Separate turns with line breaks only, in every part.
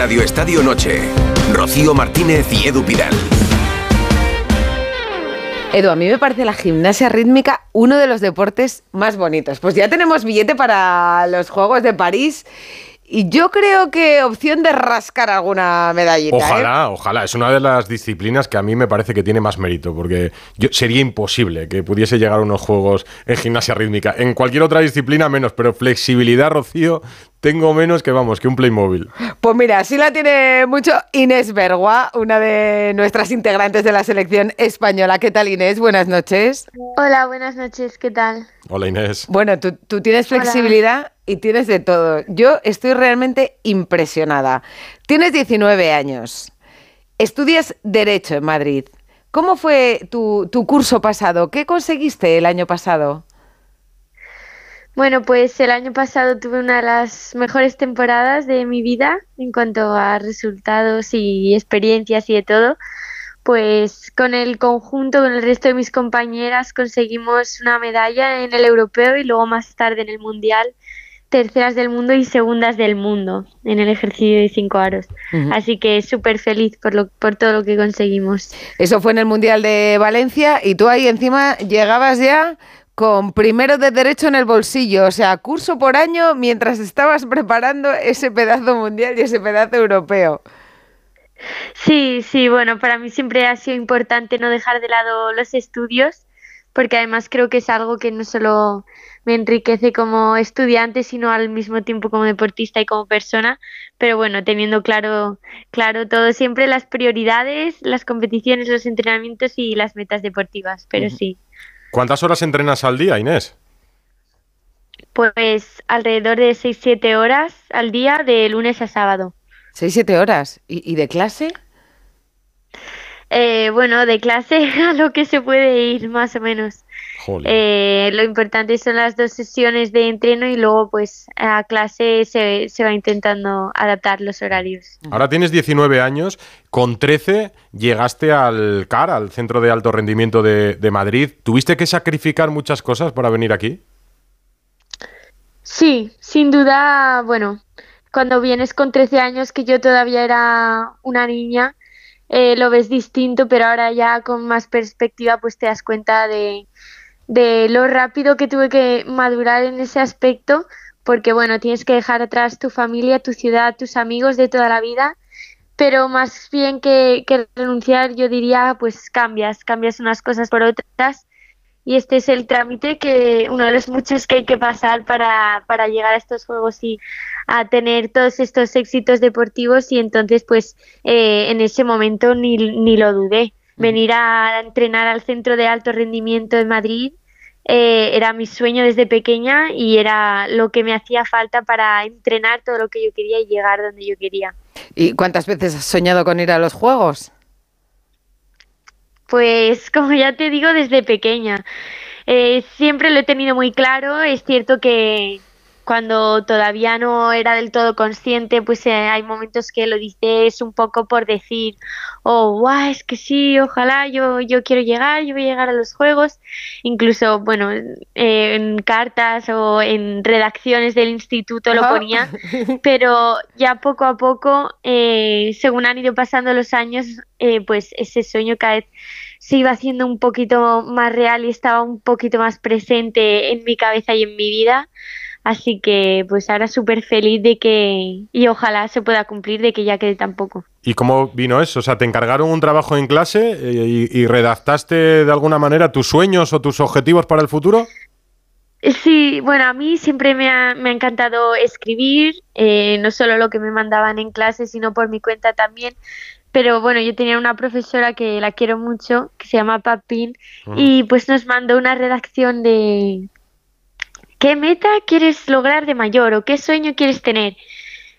Radio Estadio Noche. Rocío Martínez y Edu Pidal.
Edu, a mí me parece la gimnasia rítmica uno de los deportes más bonitos. Pues ya tenemos billete para los Juegos de París y yo creo que opción de rascar alguna medallita. ¿eh?
Ojalá, ojalá. Es una de las disciplinas que a mí me parece que tiene más mérito, porque yo, sería imposible que pudiese llegar a unos juegos en gimnasia rítmica. En cualquier otra disciplina menos, pero flexibilidad, Rocío, tengo menos que vamos, que un Playmobil.
Pues mira, sí la tiene mucho Inés Bergua, una de nuestras integrantes de la selección española. ¿Qué tal Inés? Buenas noches.
Hola, buenas noches, ¿qué tal?
Hola Inés.
Bueno, tú, tú tienes flexibilidad y tienes de todo. Yo estoy realmente impresionada. Tienes 19 años. Estudias Derecho en Madrid. ¿Cómo fue tu, tu curso pasado? ¿Qué conseguiste el año pasado?
Bueno, pues el año pasado tuve una de las mejores temporadas de mi vida en cuanto a resultados y experiencias y de todo. Pues con el conjunto, con el resto de mis compañeras, conseguimos una medalla en el europeo y luego más tarde en el mundial, terceras del mundo y segundas del mundo en el ejercicio de cinco aros. Así que súper feliz por, lo, por todo lo que conseguimos.
Eso fue en el mundial de Valencia y tú ahí encima llegabas ya con primero de derecho en el bolsillo, o sea, curso por año mientras estabas preparando ese pedazo mundial y ese pedazo europeo.
Sí, sí, bueno, para mí siempre ha sido importante no dejar de lado los estudios, porque además creo que es algo que no solo me enriquece como estudiante, sino al mismo tiempo como deportista y como persona. Pero bueno, teniendo claro, claro todo, siempre las prioridades, las competiciones, los entrenamientos y las metas deportivas, pero sí.
¿Cuántas horas entrenas al día, Inés?
Pues alrededor de 6-7 horas al día, de lunes a sábado.
6-7 horas. ¿Y, ¿Y, de clase?
Eh, bueno, de clase a lo que se puede ir, más o menos. Eh, lo importante son las dos sesiones de entreno y luego pues a clase se, se, va intentando adaptar los horarios.
Ahora tienes 19 años, con 13 llegaste al CAR, al Centro de Alto Rendimiento de, de Madrid. ¿Tuviste que sacrificar muchas cosas para venir aquí?
Sí, sin duda, bueno, cuando vienes con 13 años, que yo todavía era una niña, eh, lo ves distinto, pero ahora ya con más perspectiva pues te das cuenta de, de lo rápido que tuve que madurar en ese aspecto, porque bueno, tienes que dejar atrás tu familia, tu ciudad, tus amigos de toda la vida, pero más bien que, que renunciar, yo diría, pues cambias, cambias unas cosas por otras y este es el trámite que uno de los muchos que hay que pasar para, para llegar a estos juegos y a tener todos estos éxitos deportivos y entonces pues eh, en ese momento ni, ni lo dudé. Venir a entrenar al centro de alto rendimiento de Madrid eh, era mi sueño desde pequeña y era lo que me hacía falta para entrenar todo lo que yo quería y llegar donde yo quería.
¿Y cuántas veces has soñado con ir a los Juegos?
Pues como ya te digo, desde pequeña. Eh, siempre lo he tenido muy claro. Es cierto que cuando todavía no era del todo consciente, pues eh, hay momentos que lo dices un poco por decir, oh, guau, es que sí, ojalá yo, yo quiero llegar, yo voy a llegar a los juegos. Incluso, bueno, eh, en cartas o en redacciones del instituto lo ponía, pero ya poco a poco, eh, según han ido pasando los años, eh, pues ese sueño cada vez se iba haciendo un poquito más real y estaba un poquito más presente en mi cabeza y en mi vida. Así que pues ahora súper feliz de que, y ojalá se pueda cumplir, de que ya quede tan poco.
¿Y cómo vino eso? O sea, ¿te encargaron un trabajo en clase y, y redactaste de alguna manera tus sueños o tus objetivos para el futuro?
Sí, bueno, a mí siempre me ha, me ha encantado escribir, eh, no solo lo que me mandaban en clase, sino por mi cuenta también. Pero bueno, yo tenía una profesora que la quiero mucho, que se llama Papín, uh -huh. y pues nos mandó una redacción de, ¿qué meta quieres lograr de mayor o qué sueño quieres tener?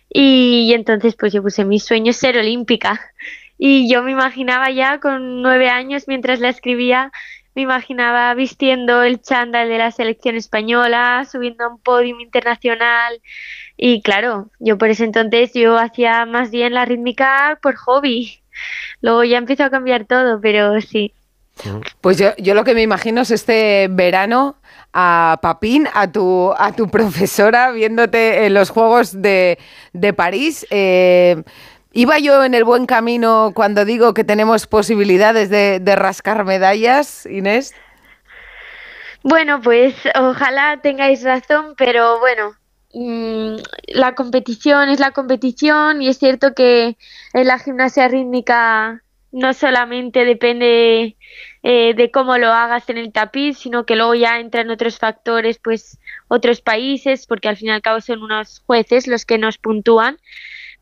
Y, entonces pues yo puse mi sueño es ser olímpica. Y yo me imaginaba ya con nueve años mientras la escribía, me imaginaba vistiendo el chándal de la selección española, subiendo a un podium internacional. Y claro, yo por ese entonces yo hacía más bien la rítmica por hobby. Luego ya empezó a cambiar todo, pero sí.
Pues yo, yo lo que me imagino es este verano a Papín, a tu, a tu profesora, viéndote en los Juegos de, París. Eh, ¿Iba yo en el buen camino cuando digo que tenemos posibilidades de, de rascar medallas, Inés?
Bueno, pues ojalá tengáis razón, pero bueno, mm, la competición es la competición y es cierto que en la gimnasia rítmica no solamente depende eh, de cómo lo hagas en el tapiz, sino que luego ya entran otros factores, pues otros países, porque al fin y al cabo son unos jueces los que nos puntúan.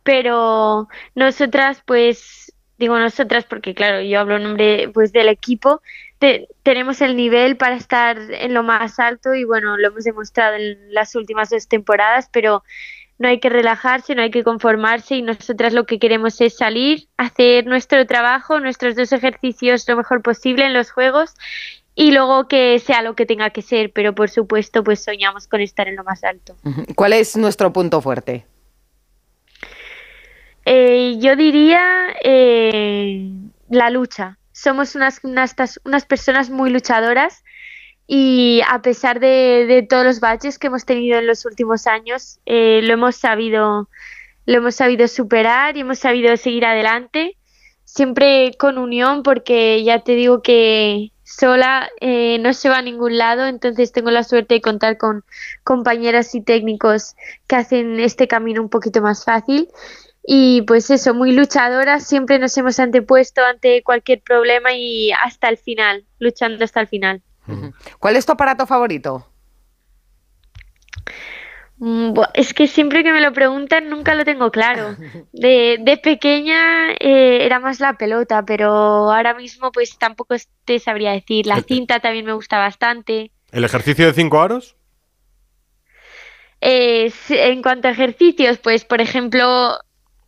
Pero nosotras, pues, digo nosotras porque claro, yo hablo en nombre pues del equipo, tenemos el nivel para estar en lo más alto y bueno, lo hemos demostrado en las últimas dos temporadas, pero no hay que relajarse, no hay que conformarse y nosotras lo que queremos es salir, hacer nuestro trabajo, nuestros dos ejercicios lo mejor posible en los juegos y luego que sea lo que tenga que ser, pero por supuesto pues soñamos con estar en lo más alto.
¿Cuál es nuestro punto fuerte?
Eh, yo diría eh, la lucha. Somos unas, unas, unas personas muy luchadoras y a pesar de, todos los baches que hemos tenido en los últimos años, eh, lo hemos sabido lo hemos sabido superar y hemos sabido seguir adelante, siempre con unión, porque ya te digo que sola eh, no se va a ningún lado, entonces tengo la suerte de contar con compañeras y técnicos que hacen este camino un poquito más fácil. Y pues eso, muy luchadoras, siempre nos hemos antepuesto ante cualquier problema y hasta el final, luchando hasta el final.
¿Cuál es tu aparato favorito?
Mm, es que siempre que me lo preguntan nunca lo tengo claro. De, pequeña eh, era más la pelota, pero ahora mismo pues tampoco te sabría decir. La cinta también me gusta bastante.
¿El ejercicio de cinco aros?
Eh, en cuanto a ejercicios, pues por ejemplo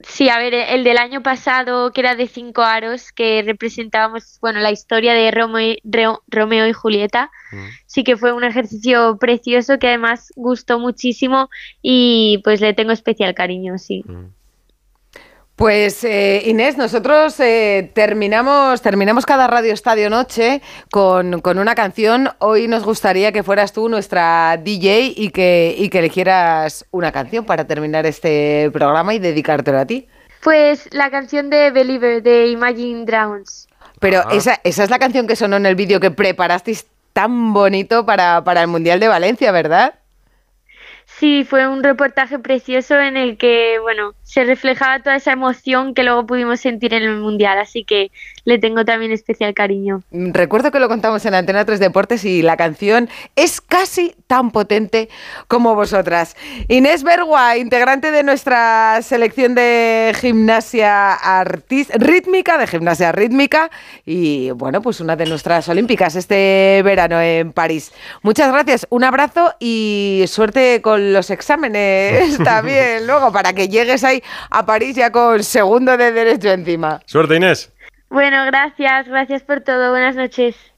Sí, a ver, el del año pasado, que era de cinco aros, que representábamos, bueno, la historia de Romeo, y Julieta, mm. sí que fue un ejercicio precioso que además gustó muchísimo y pues le tengo especial cariño, sí. Mm.
Pues eh, Inés, nosotros eh, terminamos, terminamos cada Radio Estadio Noche con, una canción. Hoy nos gustaría que fueras tú nuestra DJ y que, y que eligieras una canción para terminar este programa y dedicártelo a ti.
Pues la canción de Believer de Imagine Dragons.
Pero esa, esa es la canción que sonó en el vídeo que preparasteis tan bonito para, para el Mundial de Valencia, ¿verdad?
Sí, fue un reportaje precioso en el que, bueno, se reflejaba toda esa emoción que luego pudimos sentir en el Mundial, así que le tengo también especial cariño.
Recuerdo que lo contamos en Antena 3 Deportes y la canción es casi tan potente como vosotras. Inés Bergua, integrante de nuestra selección de gimnasia rítmica, de gimnasia rítmica y, bueno, pues una de nuestras olímpicas este verano en París. Muchas gracias, un abrazo y suerte con los exámenes también luego para que llegues ahí a París ya con segundo de derecho encima.
Suerte Inés.
Bueno, gracias, gracias por todo. Buenas noches.